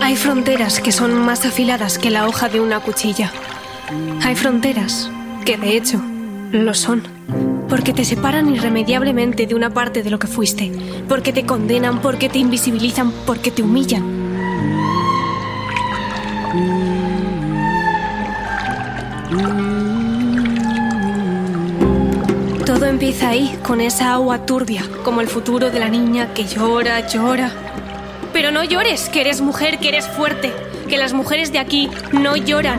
Hay fronteras que son más afiladas que la hoja de una cuchilla. Hay fronteras que, de hecho, lo son. Porque te separan irremediablemente de una parte de lo que fuiste. Porque te condenan, porque te invisibilizan, porque te humillan. Ahí, con esa agua turbia, como el futuro de la niña que llora, llora. Pero no llores, que eres mujer, que eres fuerte, que las mujeres de aquí no lloran.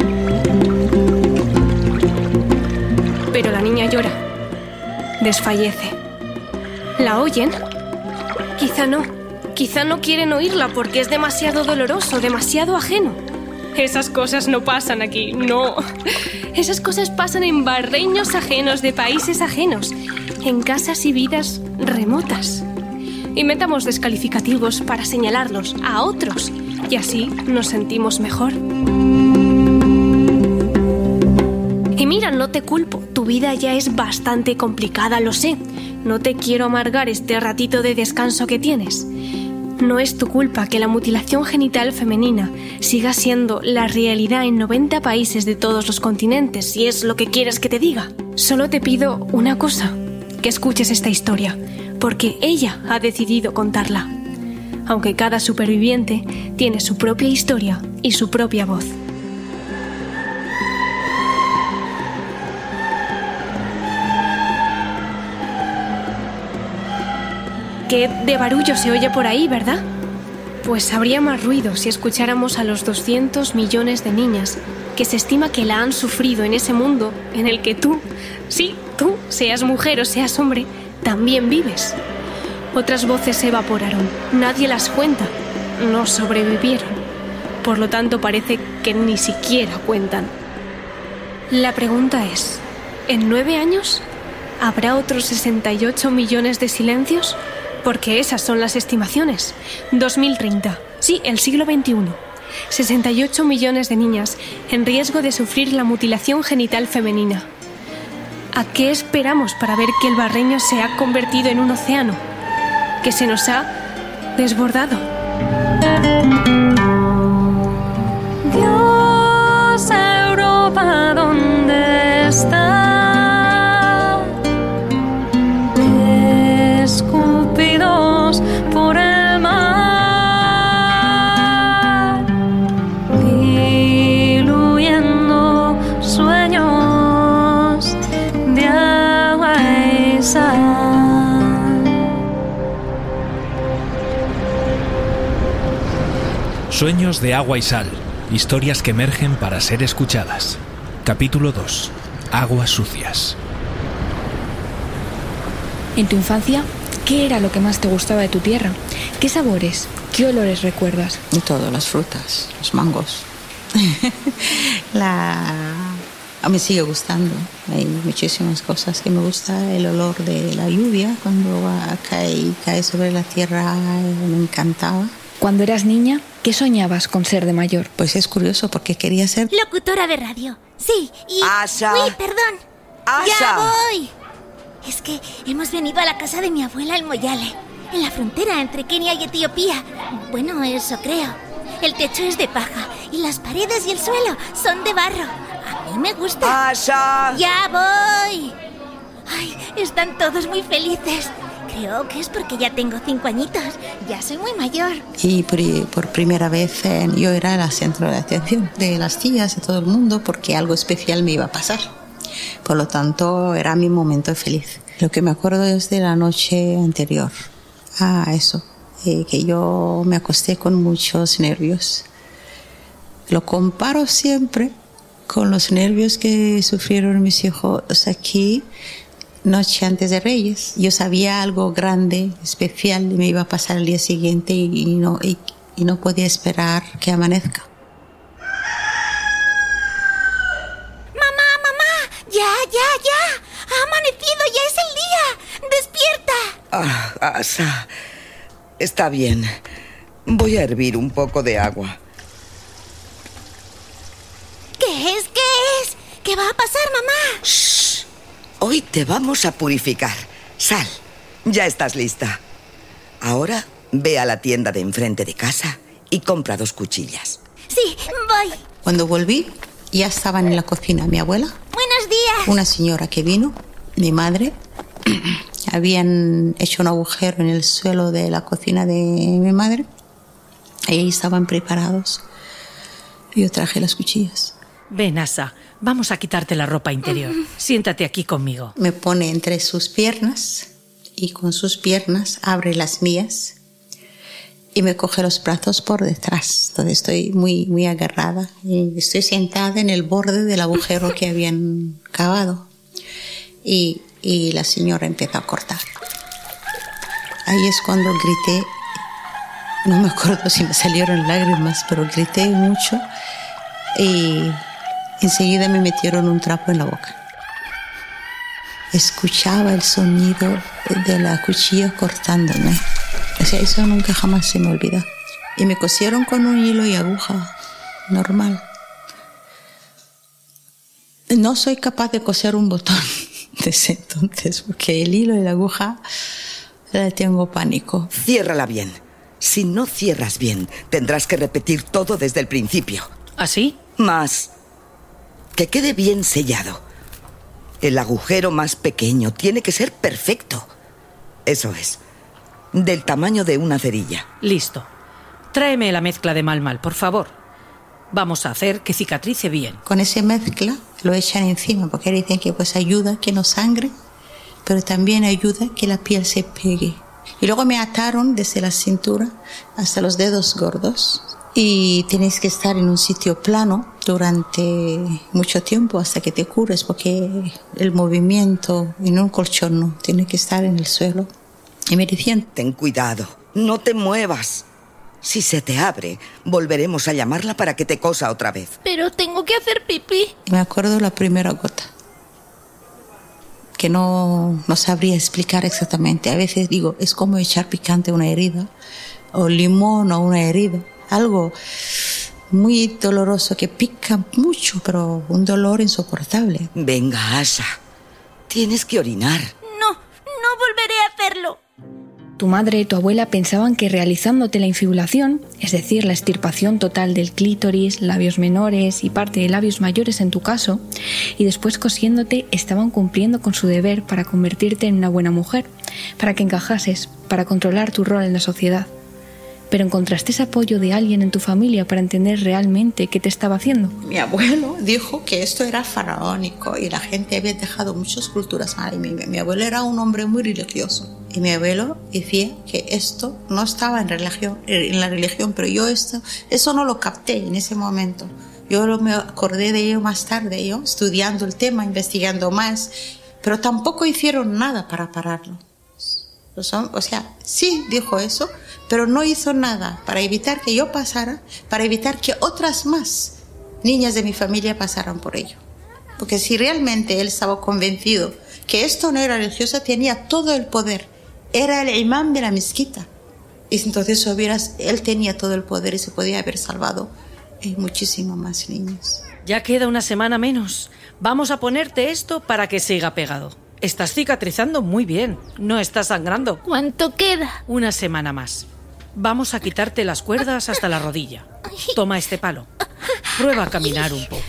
Pero la niña llora, desfallece. ¿La oyen? Quizá no. Quizá no quieren oírla porque es demasiado doloroso, demasiado ajeno. Esas cosas no pasan aquí, no. Esas cosas pasan en barreños ajenos de países ajenos, en casas y vidas remotas. Inventamos descalificativos para señalarlos a otros y así nos sentimos mejor. Y mira, no te culpo, tu vida ya es bastante complicada, lo sé. No te quiero amargar este ratito de descanso que tienes. No es tu culpa que la mutilación genital femenina siga siendo la realidad en 90 países de todos los continentes, si es lo que quieres que te diga. Solo te pido una cosa, que escuches esta historia, porque ella ha decidido contarla. Aunque cada superviviente tiene su propia historia y su propia voz. Qué de barullo se oye por ahí, ¿verdad? Pues habría más ruido si escucháramos a los 200 millones de niñas que se estima que la han sufrido en ese mundo en el que tú, sí, tú, seas mujer o seas hombre, también vives. Otras voces se evaporaron, nadie las cuenta, no sobrevivieron. Por lo tanto, parece que ni siquiera cuentan. La pregunta es, ¿en nueve años habrá otros 68 millones de silencios? Porque esas son las estimaciones. 2030. Sí, el siglo XXI. 68 millones de niñas en riesgo de sufrir la mutilación genital femenina. ¿A qué esperamos para ver que el barreño se ha convertido en un océano? Que se nos ha desbordado. Dios, Europa, ¿dónde está? Sueños de agua y sal. Historias que emergen para ser escuchadas. Capítulo 2. Aguas sucias. En tu infancia, ¿qué era lo que más te gustaba de tu tierra? ¿Qué sabores? ¿Qué olores recuerdas? Y todas las frutas, los mangos. la... Me sigue gustando. Hay muchísimas cosas que me gusta. El olor de la lluvia cuando cae, cae sobre la tierra me encantaba. Cuando eras niña, ¿qué soñabas con ser de mayor? Pues es curioso porque quería ser Locutora de radio. Sí, y... Asha. Uy, perdón. Asha. Ya voy. Es que hemos venido a la casa de mi abuela en Moyale, en la frontera entre Kenia y Etiopía. Bueno, eso creo. El techo es de paja y las paredes y el suelo son de barro. A mí me gusta. Asha. Ya voy. Ay, están todos muy felices. Creo que es porque ya tengo cinco añitos. Ya soy muy mayor. Y por, por primera vez yo era el centro de atención de las tías, de todo el mundo, porque algo especial me iba a pasar. Por lo tanto, era mi momento feliz. Lo que me acuerdo es de la noche anterior a eso, eh, que yo me acosté con muchos nervios. Lo comparo siempre con los nervios que sufrieron mis hijos aquí noche antes de Reyes. Yo sabía algo grande, especial, me iba a pasar el día siguiente y, no, y, no podía esperar que amanezca. Mamá, mamá, ya, ya, ya. Ha amanecido, ya es el día. Despierta. Ah, Asa. Está bien. Voy a hervir un poco de agua. ¿Qué es? ¿Qué es? ¿Qué va a pasar, mamá? Shh. Hoy te vamos a purificar. Sal. Ya estás lista. Ahora ve a la tienda de enfrente de casa y compra dos cuchillas. Sí, voy. Cuando volví, ya estaban en la cocina mi abuela. Buenos días. Una señora que vino, mi madre. Habían hecho un agujero en el suelo de la cocina de mi madre. Ahí estaban preparados. Yo traje las cuchillas. Ven, Asa, vamos a quitarte la ropa interior. Siéntate aquí conmigo. Me pone entre sus piernas y con sus piernas abre las mías y me coge los brazos por detrás. Entonces estoy muy, muy agarrada y estoy sentada en el borde del agujero que habían cavado. Y, y la señora empieza a cortar. Ahí es cuando grité, no me acuerdo si me salieron lágrimas, pero grité mucho y Enseguida me metieron un trapo en la boca. Escuchaba el sonido de la cuchilla cortándome. O sea, eso nunca jamás se me olvida. Y me cosieron con un hilo y aguja normal. No soy capaz de coser un botón desde entonces, porque el hilo y la aguja le tengo pánico. Ciérrala bien. Si no cierras bien, tendrás que repetir todo desde el principio. ¿Así? Más que quede bien sellado. El agujero más pequeño tiene que ser perfecto. Eso es. Del tamaño de una cerilla. Listo. Tráeme la mezcla de mal mal, por favor. Vamos a hacer que cicatrice bien. Con esa mezcla lo echan encima porque dicen que pues ayuda que no sangre, pero también ayuda que la piel se pegue. Y luego me ataron desde la cintura hasta los dedos gordos y tienes que estar en un sitio plano durante mucho tiempo hasta que te cures porque el movimiento en un colchón no, tiene que estar en el suelo. Y me decían, ten cuidado, no te muevas. Si se te abre, volveremos a llamarla para que te cosa otra vez. Pero tengo que hacer pipí. Me acuerdo la primera gota, que no, no sabría explicar exactamente. A veces digo, es como echar picante a una herida, o limón a una herida algo muy doloroso que pica mucho, pero un dolor insoportable. Venga, Asha. Tienes que orinar. No, no volveré a hacerlo. Tu madre y tu abuela pensaban que realizándote la infibulación, es decir, la extirpación total del clítoris, labios menores y parte de labios mayores en tu caso, y después cosiéndote, estaban cumpliendo con su deber para convertirte en una buena mujer, para que encajases, para controlar tu rol en la sociedad pero encontraste ese apoyo de alguien en tu familia para entender realmente qué te estaba haciendo. Mi abuelo dijo que esto era faraónico y la gente había dejado muchas culturas mal. Mi, mi abuelo era un hombre muy religioso y mi abuelo decía que esto no estaba en, religión, en la religión, pero yo esto, eso no lo capté en ese momento. Yo me acordé de ello más tarde, yo estudiando el tema, investigando más, pero tampoco hicieron nada para pararlo. O sea, sí dijo eso, pero no hizo nada para evitar que yo pasara, para evitar que otras más niñas de mi familia pasaran por ello. Porque si realmente él estaba convencido que esto no era religioso, tenía todo el poder. Era el imán de la mezquita. Y entonces hubieras, él tenía todo el poder y se podía haber salvado eh, muchísimo más niños. Ya queda una semana menos. Vamos a ponerte esto para que siga pegado. Estás cicatrizando muy bien. No estás sangrando. ¿Cuánto queda? Una semana más. Vamos a quitarte las cuerdas hasta la rodilla. Toma este palo. Prueba a caminar un poco.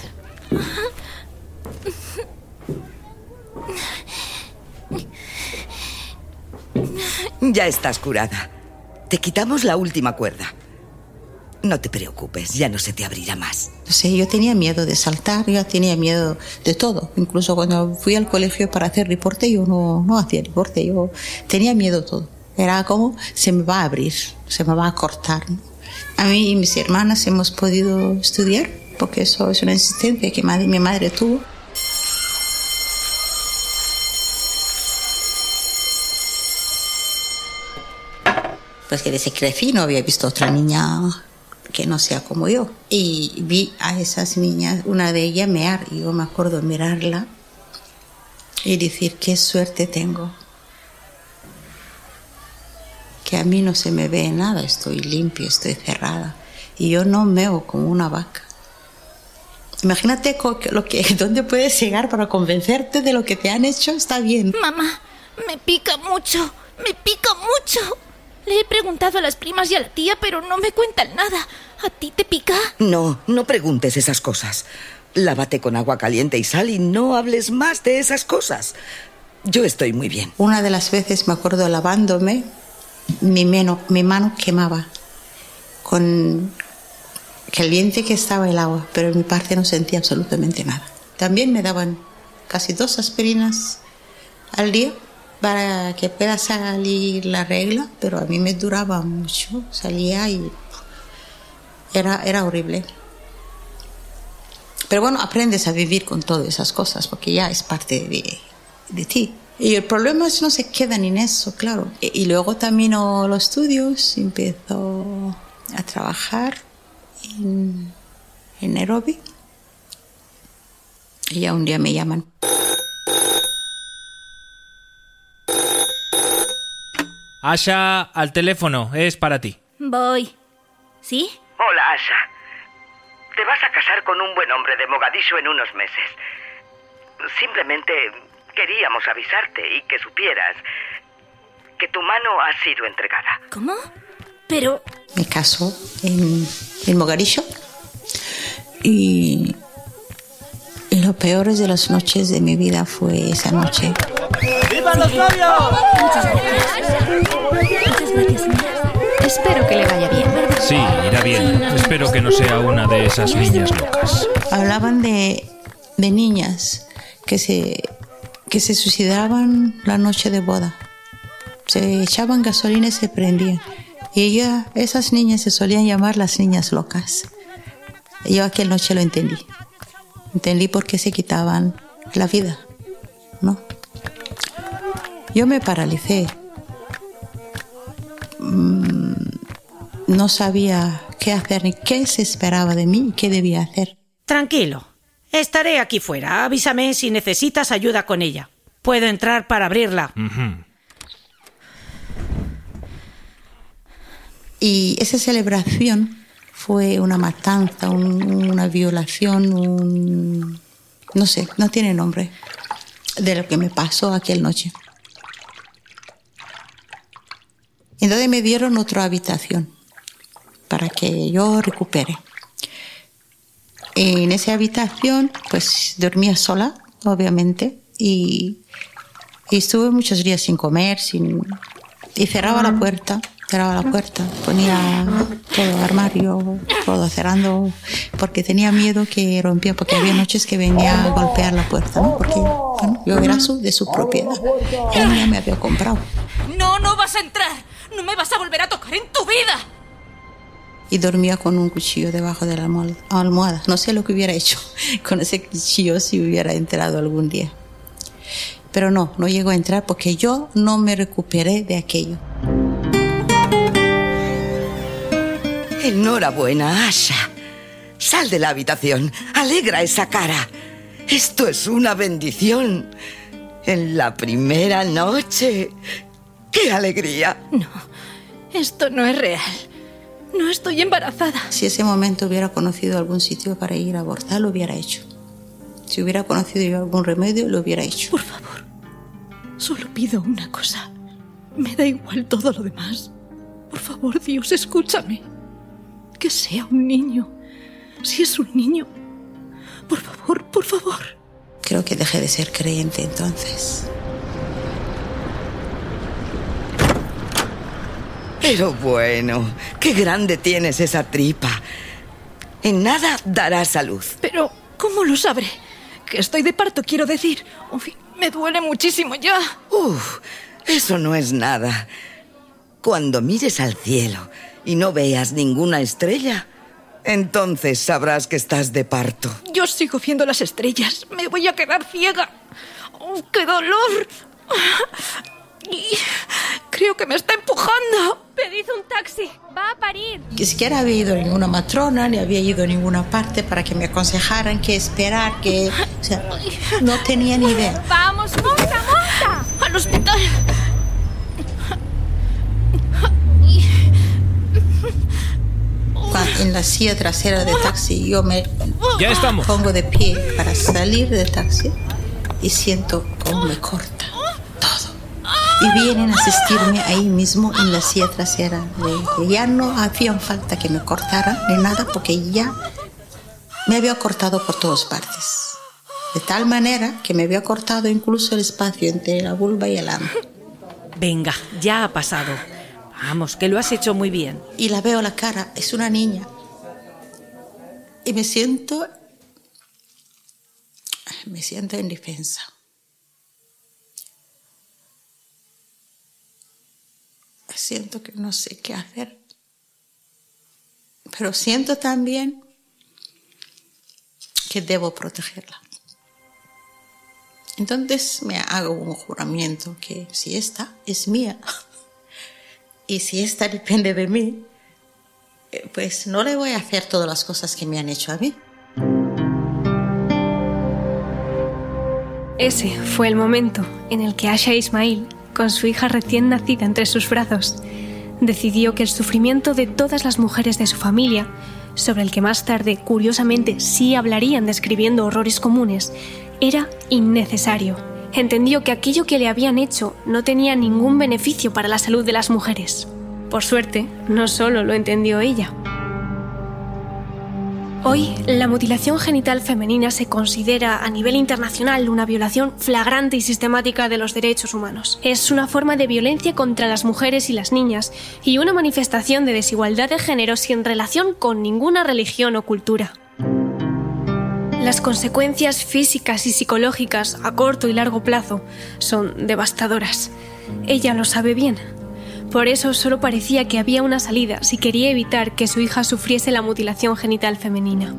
Ya estás curada. Te quitamos la última cuerda. No te preocupes, ya no se te abrirá más. No sé, yo tenía miedo de saltar, yo tenía miedo de todo. Incluso cuando fui al colegio para hacer reporte, yo no, no hacía reporte, yo tenía miedo de todo. Era como, se me va a abrir, se me va a cortar. A mí y mis hermanas hemos podido estudiar porque eso es una insistencia que mi madre tuvo. Pues que desde que crecí no había visto otra niña que no sea como yo. Y vi a esas niñas, una de ellas mear, y yo me acuerdo mirarla y decir, qué suerte tengo. Que a mí no se me ve nada, estoy limpia, estoy cerrada. Y yo no meo como una vaca. Imagínate lo que, dónde puedes llegar para convencerte de lo que te han hecho, está bien. Mamá, me pica mucho, me pica mucho. Le he preguntado a las primas y a la tía, pero no me cuentan nada. ¿A ti te pica? No, no preguntes esas cosas. Lávate con agua caliente y sal y no hables más de esas cosas. Yo estoy muy bien. Una de las veces me acuerdo lavándome, mi mano, mi mano quemaba con caliente que estaba el agua, pero en mi parte no sentía absolutamente nada. También me daban casi dos aspirinas al día para que pueda salir la regla, pero a mí me duraba mucho, salía y era, era horrible. Pero bueno, aprendes a vivir con todas esas cosas porque ya es parte de, de ti. Y el problema es no se quedan en eso, claro. Y, y luego termino los estudios, empiezo a trabajar en, en Nairobi. Y ya un día me llaman. Asha, al teléfono, es para ti. Voy. ¿Sí? Hola, Asha. Te vas a casar con un buen hombre de Mogadishu en unos meses. Simplemente queríamos avisarte y que supieras que tu mano ha sido entregada. ¿Cómo? Pero... Me caso en, en Mogadishu. Y, lo peor de las noches de mi vida fue esa noche. ¡Vivan los novios! Muchas gracias. Muchas gracias, señora. Espero que le vaya bien. Sí, irá bien. Espero que no sea una de esas niñas locas. Hablaban de, de niñas que se, que se suicidaban la noche de boda. Se echaban gasolina y se prendían. Y ella, esas niñas se solían llamar las niñas locas. Yo aquella noche lo entendí. Entendí por qué se quitaban la vida, ¿no? Yo me paralicé. Mm, No sabía qué hacer ni qué se esperaba de mí y qué debía hacer. Tranquilo. Estaré aquí fuera. Avísame si necesitas ayuda con ella. Puedo entrar para abrirla. Y esa celebración fue una matanza, un- una violación, un... no sé, no tiene nombre, de lo que me pasó aquella noche. Entonces me dieron otra habitación para que yo recupere. En esa habitación, pues dormía sola, obviamente, y, y estuve muchos días sin comer, sin, y cerraba la puerta, cerraba la puerta, ponía todo armario, todo cerrando, porque tenía miedo que rompía, porque había noches que venía a golpear la puerta, ¿no? Porque bueno, yo era su, de su propiedad, él ya me había comprado. No, no vas a entrar. No me vas a volver a tocar en tu vida. Y dormía con un cuchillo debajo de la almohada-. No sé lo que hubiera hecho con ese cuchillo si hubiera entrado algún día. Pero no, no llegó a entrar porque yo no me recuperé de aquello. Enhorabuena, Asha. Sal de la habitación. Alegra esa cara. Esto es una bendición. En la primera noche. ¡Qué alegría! No, esto no es real. No estoy embarazada. Si ese momento hubiera conocido algún sitio para ir a abortar, lo hubiera hecho. Si hubiera conocido yo algún remedio, lo hubiera hecho. Por favor, solo pido una cosa. Me da igual todo lo demás. Por favor, Dios, escúchame. Que sea un niño. Si es un niño. Por favor, por favor. Creo que dejé de ser creyente entonces. Pero bueno, qué grande tienes esa tripa. En nada dará salud. Pero, ¿cómo lo sabré? Que estoy de parto, quiero decir. Uy, me duele muchísimo ya. Uf, eso no es nada. Cuando mires al cielo y no veas ninguna estrella, Entonces sabrás que estás de parto. Yo sigo viendo las estrellas. Me voy a quedar ciega. Oh, ¡Qué dolor! Y creo que me está empujando. Pedid un taxi. Va a Ni siquiera había ido a ninguna matrona, ni había ido a ninguna parte para que me aconsejaran qué esperar, que... O sea, no tenía ni idea. Vamos, monta, monta. Al hospital. En la silla trasera del taxi yo me Ya estamos. pongo de pie para salir del taxi y siento cómo me corta. Y vienen a asistirme ahí mismo en la silla trasera. Ya no hacía falta que me cortaran ni nada porque ya me había cortado por todas partes. De tal manera que me había cortado incluso el espacio entre la vulva y el ano. Venga, ya ha pasado. Vamos, que lo has hecho muy bien. y la veo la cara, es una niña. Y me siento, me siento indefensa. Siento que no sé qué hacer. Pero siento también que debo protegerla. Entonces me hago un juramento que si esta es mía y si esta depende de mí, eh, pues no le voy a hacer todas las cosas que me han hecho a mí. Ese fue el momento en el que Asha Ismail, con su hija recién nacida entre sus brazos, decidió que el sufrimiento de todas las mujeres de su familia, sobre el que más tarde, curiosamente, sí hablarían describiendo horrores comunes, era innecesario. Entendió que aquello que le habían hecho no tenía ningún beneficio para la salud de las mujeres. Por suerte, no solo lo entendió ella. Hoy, la mutilación genital femenina se considera a nivel internacional una violación flagrante y sistemática de los derechos humanos. Es una forma de violencia contra las mujeres y las niñas y una manifestación de desigualdad de género sin relación con ninguna religión o cultura. Las consecuencias físicas y psicológicas a corto y largo plazo son devastadoras. Ella lo sabe bien. Por eso solo parecía que había una salida si quería evitar que su hija sufriese la mutilación genital femenina.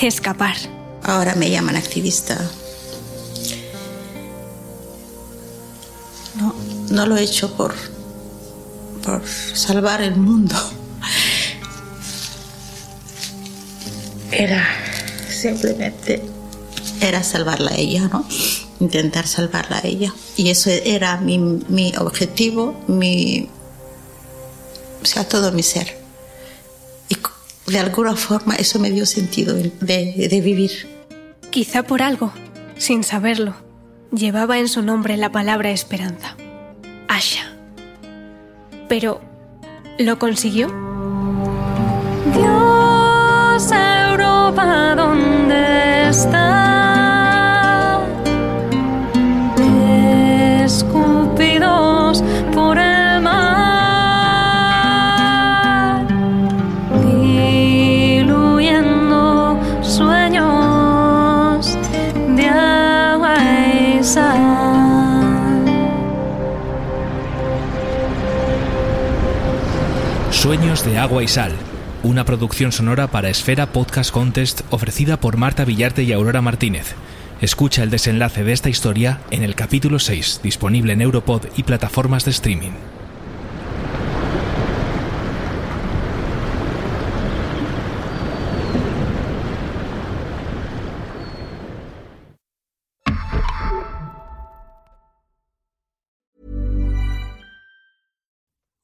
Escapar. Ahora me llaman activista. No, no lo he hecho por, por salvar el mundo. Era simplemente era salvarla a ella, ¿no? Intentar salvarla a ella. Y eso era mi, mi objetivo, mi, o sea, todo mi ser. Y de alguna forma eso me dio sentido de, de vivir. Quizá por algo, sin saberlo, llevaba en su nombre la palabra esperanza. Asha. Pero, ¿lo consiguió? Dios, Europa, De agua y sal, una producción sonora para Esfera Podcast Contest ofrecida por Marta Villarte y Aurora Martínez. Escucha el desenlace de esta historia en el capítulo 6, disponible en Europod y plataformas de streaming.